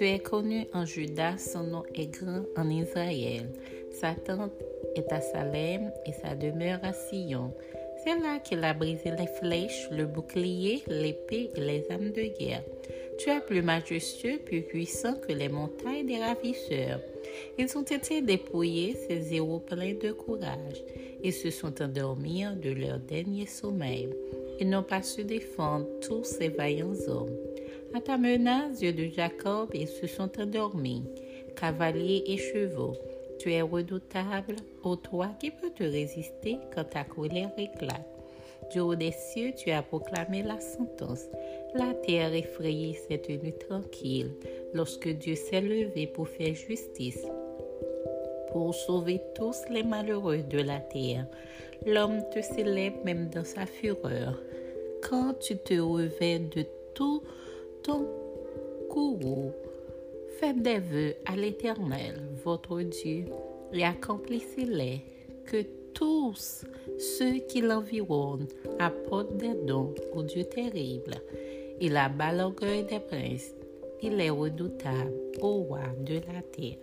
Tu es connu en Juda, son nom est grand en Israël. Sa tente est à Salem et sa demeure à Sion. C'est là qu'il a brisé les flèches, le bouclier, l'épée et les âmes de guerre. Tu es plus majestueux, plus puissant que les montagnes des ravisseurs. Ils ont été dépouillés, ces héros pleins de courage. Ils se sont endormis de leur dernier sommeil. Ils n'ont pas su défendre tous ces vaillants hommes. À ta menace, Dieu de Jacob, ils se sont endormis, cavaliers et chevaux. Tu es redoutable, ô toi qui peux te résister quand ta colère éclate. Du haut des cieux, tu as proclamé la sentence. La terre effrayée s'est tenue tranquille lorsque Dieu s'est levé pour faire justice, pour sauver tous les malheureux de la terre. L'homme te célèbre même dans sa fureur. Quand tu te revêts de tout ton courroux, faites des vœux à l'Éternel, votre Dieu, et accomplissez-les, que tous ceux qui l'environnent apportent des dons au Dieu terrible. Il abat l'orgueil des princes, il est redoutable au roi de la terre.